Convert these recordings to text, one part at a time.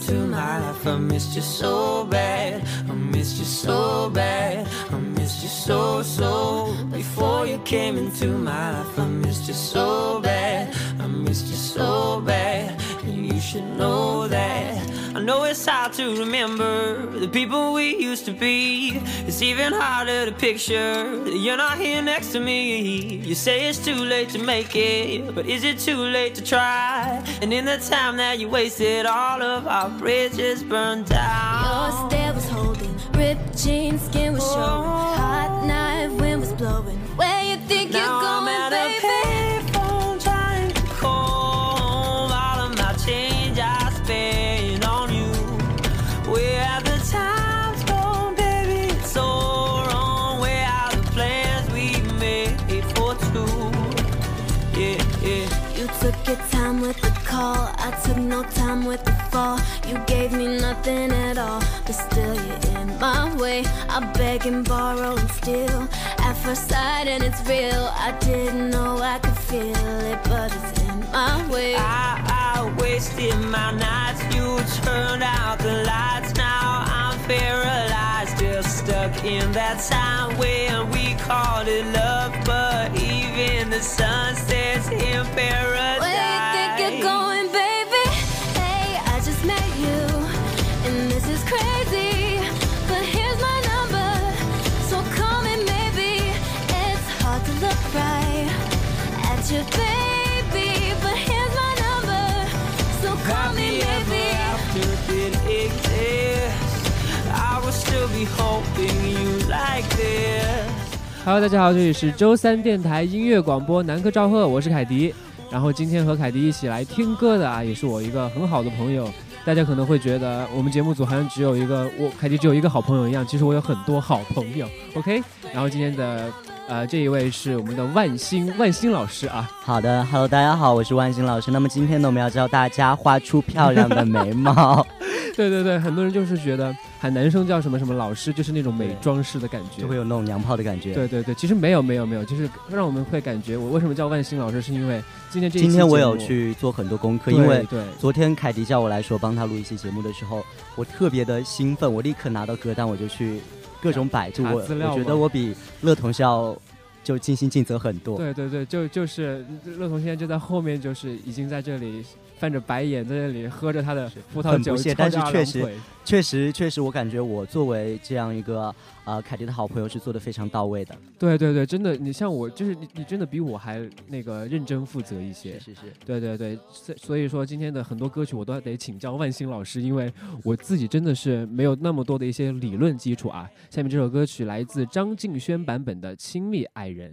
into my life. I missed you so bad. I missed you so bad. I missed you so, so. Before you came into my life, I missed you so bad. I missed you so bad. And you should know know it's hard to remember the people we used to be. It's even harder to picture that you're not here next to me. You say it's too late to make it, but is it too late to try? And in the time that you wasted, all of our bridges burned down. Your stare was holding, ripped jeans, skin was oh. showing, hot night, wind was blowing. Where you think Now you're took no time with the fall. You gave me nothing at all, but still you're in my way. I beg and borrow and steal at first sight, and it's real. I didn't know I could feel it, but it's in my way. I, I wasted my nights. You turned out the lights. Now I'm paralyzed, still stuck in that time when we called it love. But even the sun sets in paradise. Where hello 大家好这里是周三电台音乐广播南科赵赫我是凯迪。然后今天和凯迪一起来听歌的啊也是我一个很好的朋友。大家可能会觉得我们节目组好像只有一个我凯迪只有一个好朋友一样其实我有很多好朋友。Ok 然后今天的呃这一位是我们的万星万星老师啊，好的，Hello，大家好，我是万星老师。那么今天呢，我们要教大家画出漂亮的眉毛。对对对，很多人就是觉得喊男生叫什么什么老师，就是那种美妆师的感觉就。会有那种娘炮的感觉。对对对，其实没有没有没有，就是让我们会感觉我为什么叫万星老师，是因为今天这一期今天我有去做很多功课，因为对昨天凯迪叫我来说帮他录一期节目的时候，我特别的兴奋，我立刻拿到歌单，我就去各种百度，我觉得我比乐童是要就尽心尽责很多。对对对，就就是乐童现在就在后面，就是已经在这里翻着白眼，在那里喝着他的葡萄酒，但是确实确实确实，我感觉我作为这样一个呃凯迪的好朋友是做的非常到位的。对对对，真的，你像我，就是你，你真的比我还那个认真负责一些。是是。对对对，所所以说今天的很多歌曲我都得请教万星老师，因为我自己真的是没有那么多的一些理论基础啊。下面这首歌曲来自张敬轩版本的《亲密爱人》。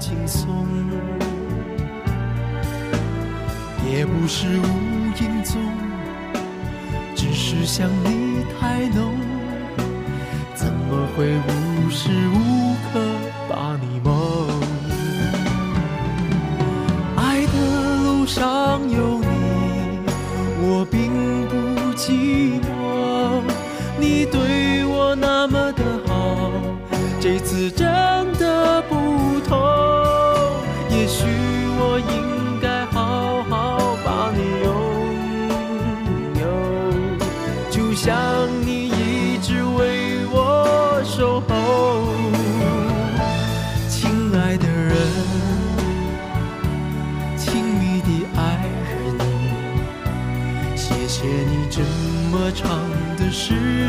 轻松，也不是无影踪，只是想你太浓，怎么会无时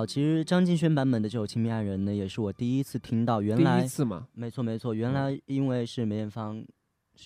好，其实张敬轩版本的这首《亲密爱人》呢，也是我第一次听到。原第来一次嘛，没错没错，原来因为是梅艳芳，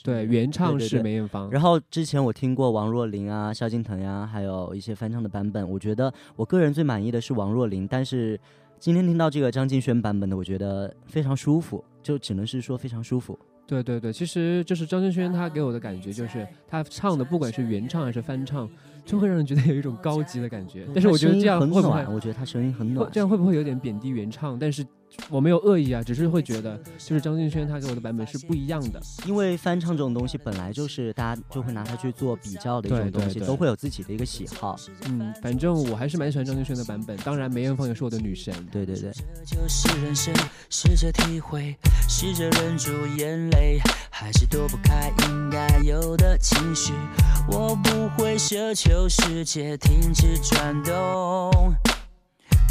对，原唱是梅艳芳。然后之前我听过王若琳啊、萧敬腾呀、还有一些翻唱的版本。我觉得我个人最满意的是王若琳，但是今天听到这个张敬轩版本的，我觉得非常舒服，就只能是说非常舒服。对对对，其实就是张敬轩他给我的感觉，就是他唱的不管是原唱还是翻唱，就会让人觉得有一种高级的感觉。但是我觉得这样很会不会暖，我觉得他声音很暖。这样会不会有点贬低原唱？但是我没有恶意啊，只是会觉得就是张敬轩他给我的版本是不一样的。因为翻唱这种东西本来就是大家就会拿它去做比较的一种对对东西，对都会有自己的一个喜好。嗯，反正我还是蛮喜欢张敬轩的版本。当然，梅艳芳也是我的女神。对对对，这就是人生，试着体会，试着忍住眼泪，还是躲不开应该有的情绪。我不会奢求世界停止转动，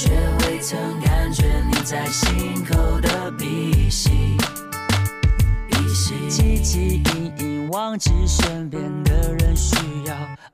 却未曾感觉你在心口的鼻息。鼻息，汲汲营营忘记身边的人需要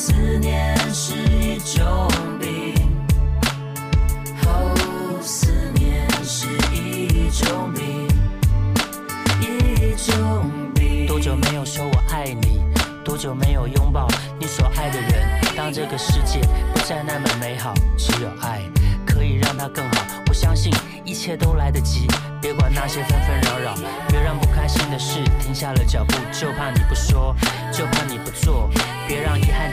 思念是一种病。哦，思念是一种病，一种病。多久没有说我爱你？多久没有拥抱你所爱的人？当这个世界不再那么美好，只有爱可以让它更好。我相信一切都来得及，别管那些纷纷扰扰，别让不开心的事停下了脚步，就怕你不说，就怕你不做，别让遗憾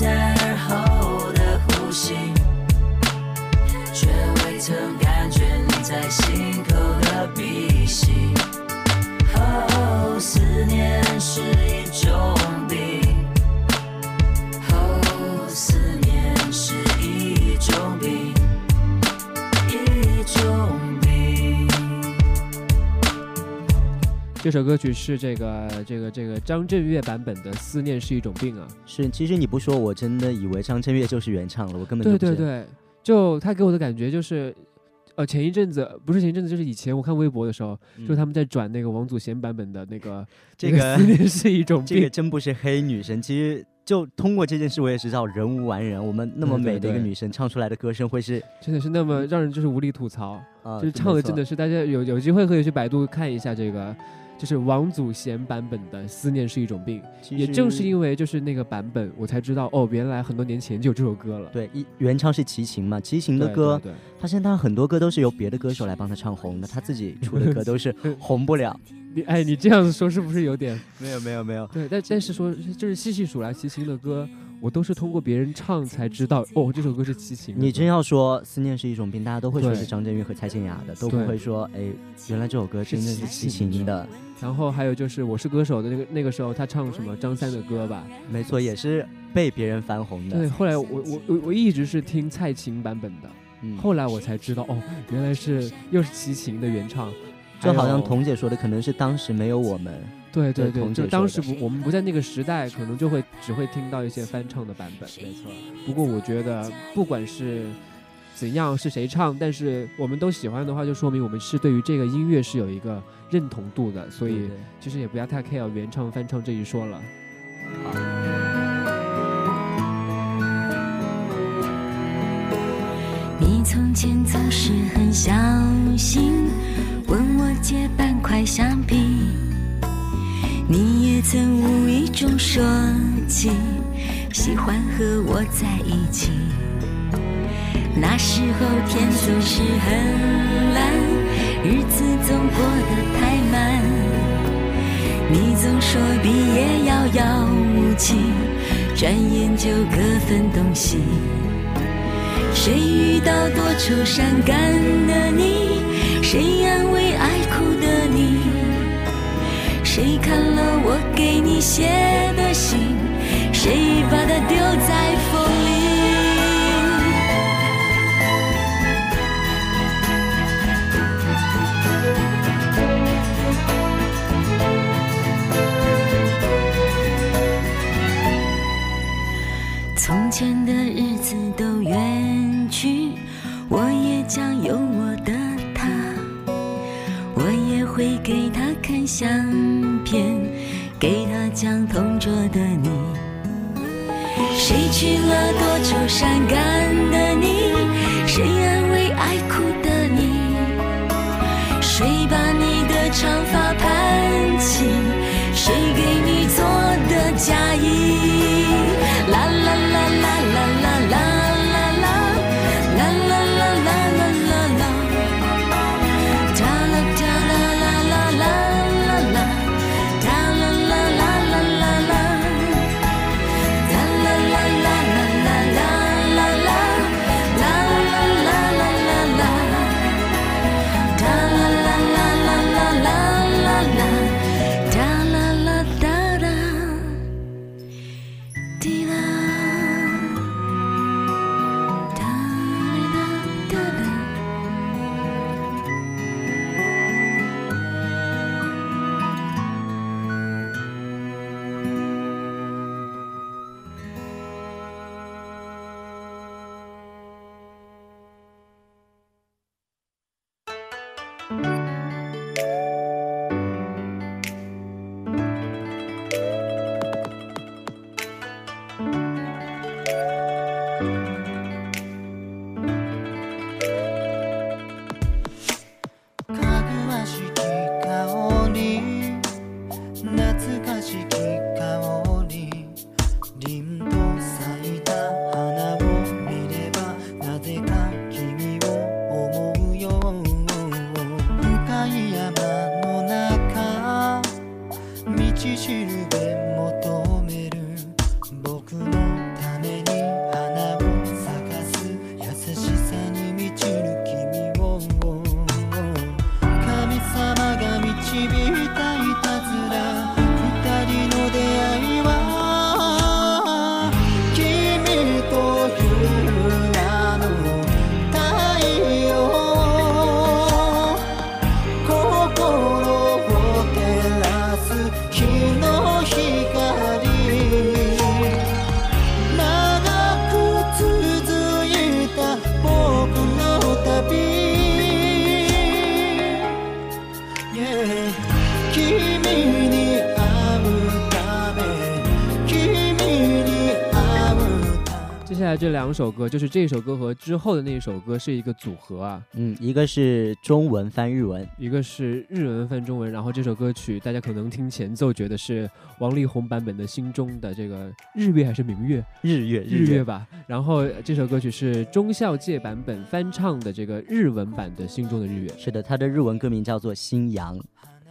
在耳后的呼吸，却未曾感觉你在心口的鼻息。哦，思念是一这首歌曲是这个这个这个张震岳版本的《思念是一种病》啊。是，其实你不说，我真的以为张震岳就是原唱了，我根本就不。对对对，就他给我的感觉就是，呃，前一阵子不是前一阵子，就是以前我看微博的时候，就是他们在转那个王祖贤版本的那个嗯 这个思念是一种病 这个。真不是黑女神，其实就通过这件事，我也知道人无完人。我们那么美的一个女生唱出来的歌声会是真的是那么让人就是无力吐槽，啊，就是唱的真的是大家有有机会可以去百度看一下这个，就是王祖贤版本的《思念是一种病》。也正是因为就是那个版本，我才知道哦，原来很多年前就有这首歌了。对一原唱是齐秦嘛，齐秦的歌，对对他现在很多歌都是由别的歌手来帮他唱红的，他自己出的歌都是红不了。你哎，你这样子说是不是有点？没有没有没有，对，但但是说就是细细数来，齐秦的歌，我都是通过别人唱才知道哦，这首歌是齐秦。你真要说思念是一种病，大家都会说是张震岳和蔡健雅的，都不会说哎，原来这首歌真的是齐秦的。然后还有就是《我是歌手》的那个那个时候，他唱什么张三的歌吧？没错，也是被别人翻红的。对，后来我我我我一直是听蔡琴版本的，嗯，后来我才知道哦，原来是又是齐秦的原唱，就好像彤姐说的，可能是当时没有我们。对对对，就当时不我们不在那个时代，可能就会只会听到一些翻唱的版本。没错，不过我觉得不管是怎样是谁唱，但是我们都喜欢的话，就说明我们是对于这个音乐是有一个认同度的，所以其实也不要太 care 原唱翻唱这一说了。你从前总是很小心，问我借半块橡皮。你也曾无意中说起，喜欢和我在一起。那时候天总是很蓝，日子总过得太慢。你总说毕业遥遥无期，转眼就各分东西。谁遇到多愁善感的你？谁安慰爱哭的你？谁看了我给你写的信？谁把它丢在前的日子都远去，我也将有我的他，我也会给他看相片，给他讲同桌的你。谁娶了多愁善感的你？谁安慰爱哭的你？谁把你的长发盘起？谁给你做的嫁衣？下来这两首歌，就是这首歌和之后的那一首歌是一个组合啊，嗯，一个是中文翻日文，一个是日文翻中文，然后这首歌曲大家可能听前奏觉得是王力宏版本的心中的这个日月还是明月日月。日月吧，然后这首歌曲是中孝介版本翻唱的这个日文版的心中的日月。是的，它的日文歌名叫做《新阳》。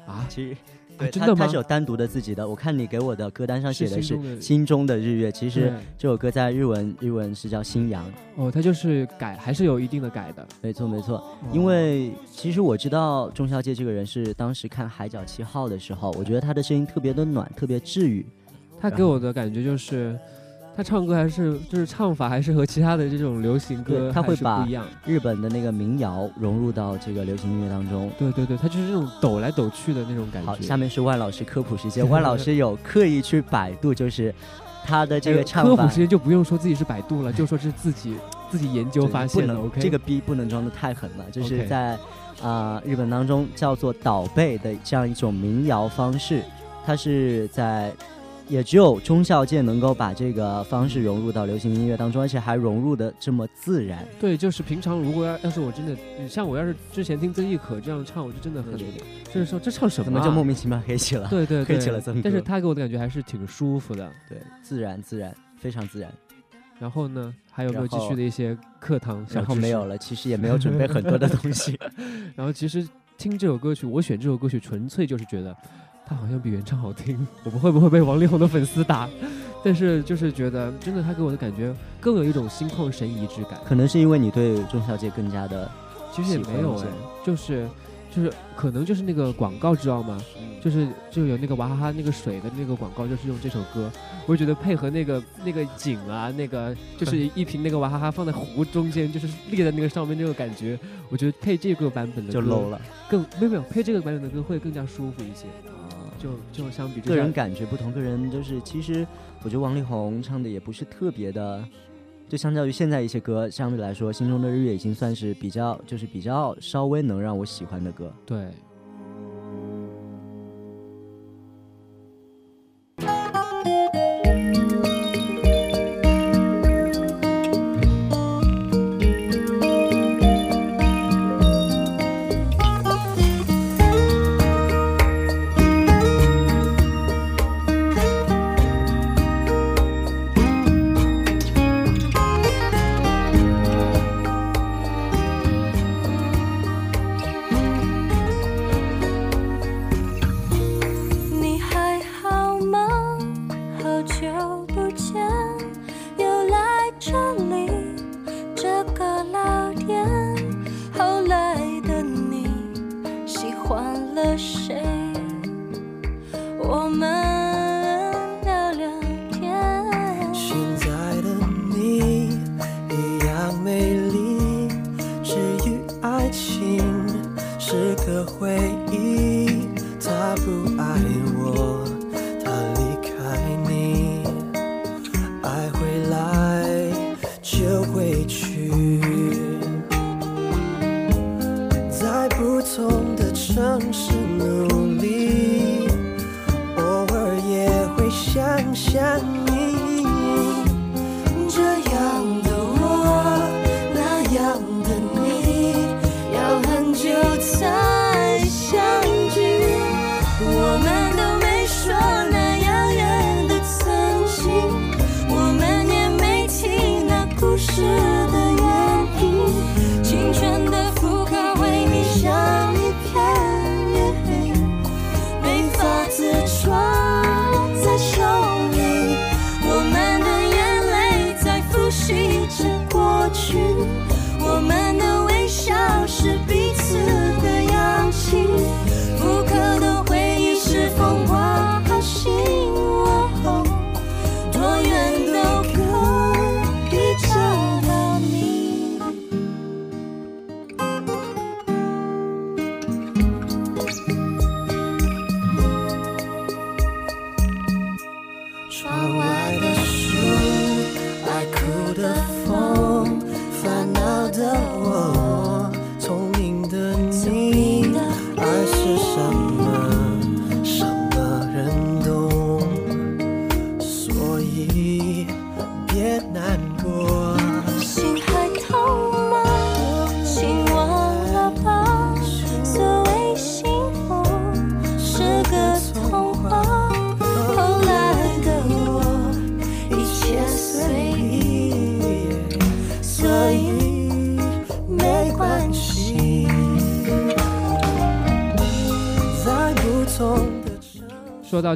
啊，其实。啊对，真的吗它它是有单独的自己的。我看你给我的歌单上写的是是心中的《日月》，其实这首歌在日文日文是叫《新阳》。哦，它就是改还是有一定的改的，没错没错，哦因为其实我知道钟小姐这个人是当时看《海角七号》的时候，我觉得她的声音特别的暖，特别治愈。她给我的感觉就是。他唱歌还是就是唱法还是和其他的这种流行歌对他会把不一样，日本的那个民谣融入到这个流行音乐当中。对对对，他就是这种抖来抖去的那种感觉。好，下面是万老师科普时间。万老师有刻意去百度，就是他的这个唱法科普时。间就不用说自己是百度了，就说是自己自己研究发现的。能 OK，这个逼不能装的太狠了，就是在啊、日本当中叫做倒背的这样一种民谣方式，它是在也只有中孝介能够把这个方式融入到流行音乐当中，而且还融入的这么自然。对，就是平常如果要要是我真的，你像我要是之前听曾轶可这样唱，我就真的很，就是说这唱什么、啊？怎么就莫名其妙黑起了？对对对，黑起了曾但是他给我的感觉还是挺舒服的。对，自然自然，非常自然。然后呢，还有没有继续的一些课堂小然后没有了，其实也没有准备很多的东西。然后其实听这首歌曲，我选这首歌曲纯粹就是觉得它好像比原唱好听。我们会不会被王力宏的粉丝打？但是就是觉得真的，他给我的感觉更有一种心旷神怡之感。可能是因为你对钟小姐更加的其实也没有哎就是就是可能就是那个广告知道吗？就是就有那个娃哈哈那个水的那个广告，就是用这首歌，我觉得配合那个那个景啊，那个就是一瓶那个娃哈哈放在湖中间，就是立在那个上面那个感觉，我觉得配这个版本的就歌 low 了。更没有没有配这个版本的歌会更加舒服一些，就就相比个人感觉不同，个人就是其实我觉得王力宏唱的也不是特别的，就相较于现在一些歌，相对来说，《心中的日月》已经算是比较就是比较稍微能让我喜欢的歌。对。我们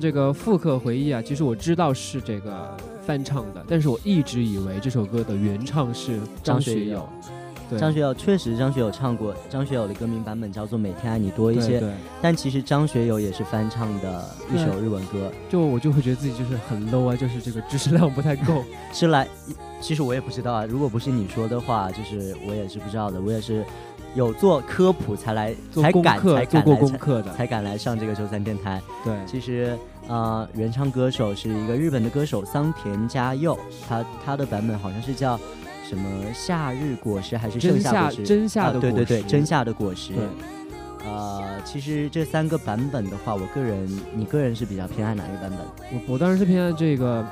这个复刻回忆啊，其实我知道是这个翻唱的，但是我一直以为这首歌的原唱是张学友。张学友。对，张学友确实，张学友唱过，张学友的歌名版本叫做《每天爱你多一些》，对对，但其实张学友也是翻唱的一首日文歌，就我就会觉得自己就是很 low 啊，就是这个知识量不太够。是来，其实我也不知道啊，如果不是你说的话，就是我也是不知道的，我也是有做科普才来，做功才敢课做过功课的，才敢来上这个周三电台。对，其实，呃，原唱歌手是一个日本的歌手桑田佳佑，他他的版本好像是叫什么夏日果实还是盛夏夏果实？真夏的啊，对对对，真夏的果实。对，呃，其实这三个版本的话，我个人，你个人是比较偏爱哪一个版本？我我当然是偏爱这个，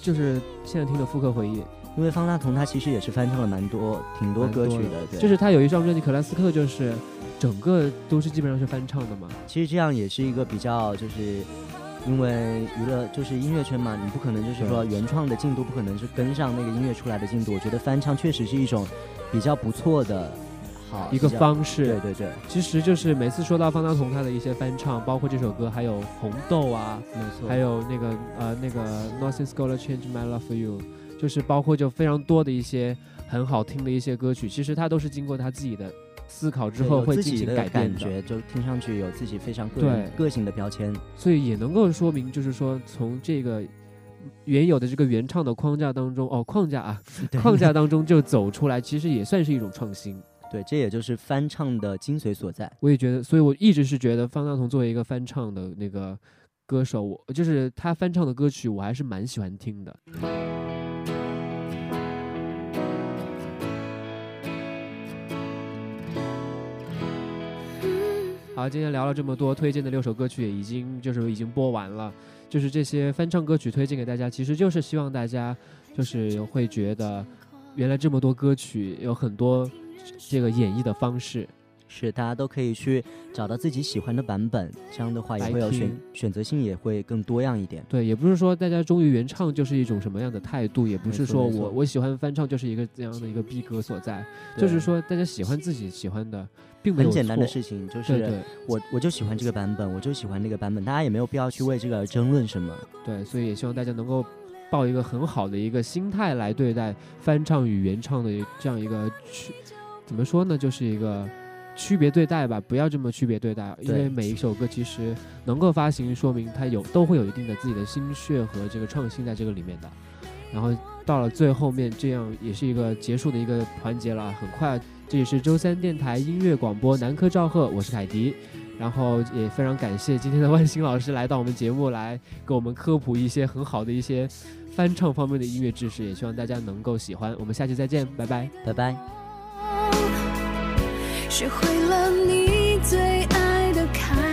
就是现在听的复刻回忆，因为方大同他其实也是翻唱了蛮多挺多歌曲的，对，就是他有一张专辑《克拉斯克》，就是整个都是基本上是翻唱的嘛。其实这样也是一个比较，就是因为娱乐就是音乐圈嘛，你不可能就是说原创的进度不可能是跟上那个音乐出来的进度。我觉得翻唱确实是一种比较不错的好一个方式，对对对，其实就是每次说到方大同他的一些翻唱，包括这首歌，还有红豆啊，没错，还有那个呃那个 Nothing's Gonna Change My Love for You，就是包括就非常多的一些很好听的一些歌曲，其实他都是经过他自己的思考之后会进行自己的改变的，感觉，就听上去有自己非常个对人个性的标签。所以也能够说明，就是说从这个原有的这个原唱的框架当中，哦框架啊 对框架当中就走出来，其实也算是一种创新。对，这也就是翻唱的精髓所在。我也觉得，所以我一直是觉得方大同作为一个翻唱的那个歌手，我就是他翻唱的歌曲，我还是蛮喜欢听的。好，今天聊了这么多，推荐的六首歌曲也已经就是已经播完了，就是这些翻唱歌曲推荐给大家，其实就是希望大家就是会觉得，原来这么多歌曲有很多这个演绎的方式，是，大家都可以去找到自己喜欢的版本，这样的话也会有选选择性，也会更多样一点。对，也不是说大家忠于原唱就是一种什么样的态度，也不是说我我喜欢翻唱就是一个这样的一个逼格所在，就是说大家喜欢自己喜欢的，并没有很简单的事情，就是我我就喜欢这个版本，我就喜欢那个版本，大家也没有必要去为这个而争论什么。对，所以也希望大家能够抱一个很好的一个心态来对待翻唱与原唱的这样一个区，怎么说呢，就是一个区别对待吧，不要这么区别对待，因为每一首歌其实能够发行，说明它有都会有一定的自己的心血和这个创新在这个里面的。然后到了最后面，这样也是一个结束的一个环节了。很快，这里是周三电台音乐广播南科赵贺，我是凯迪。然后也非常感谢今天的万星老师来到我们节目来给我们科普一些很好的一些翻唱方面的音乐知识，也希望大家能够喜欢。我们下期再见，拜拜。拜拜。学会了你最爱的开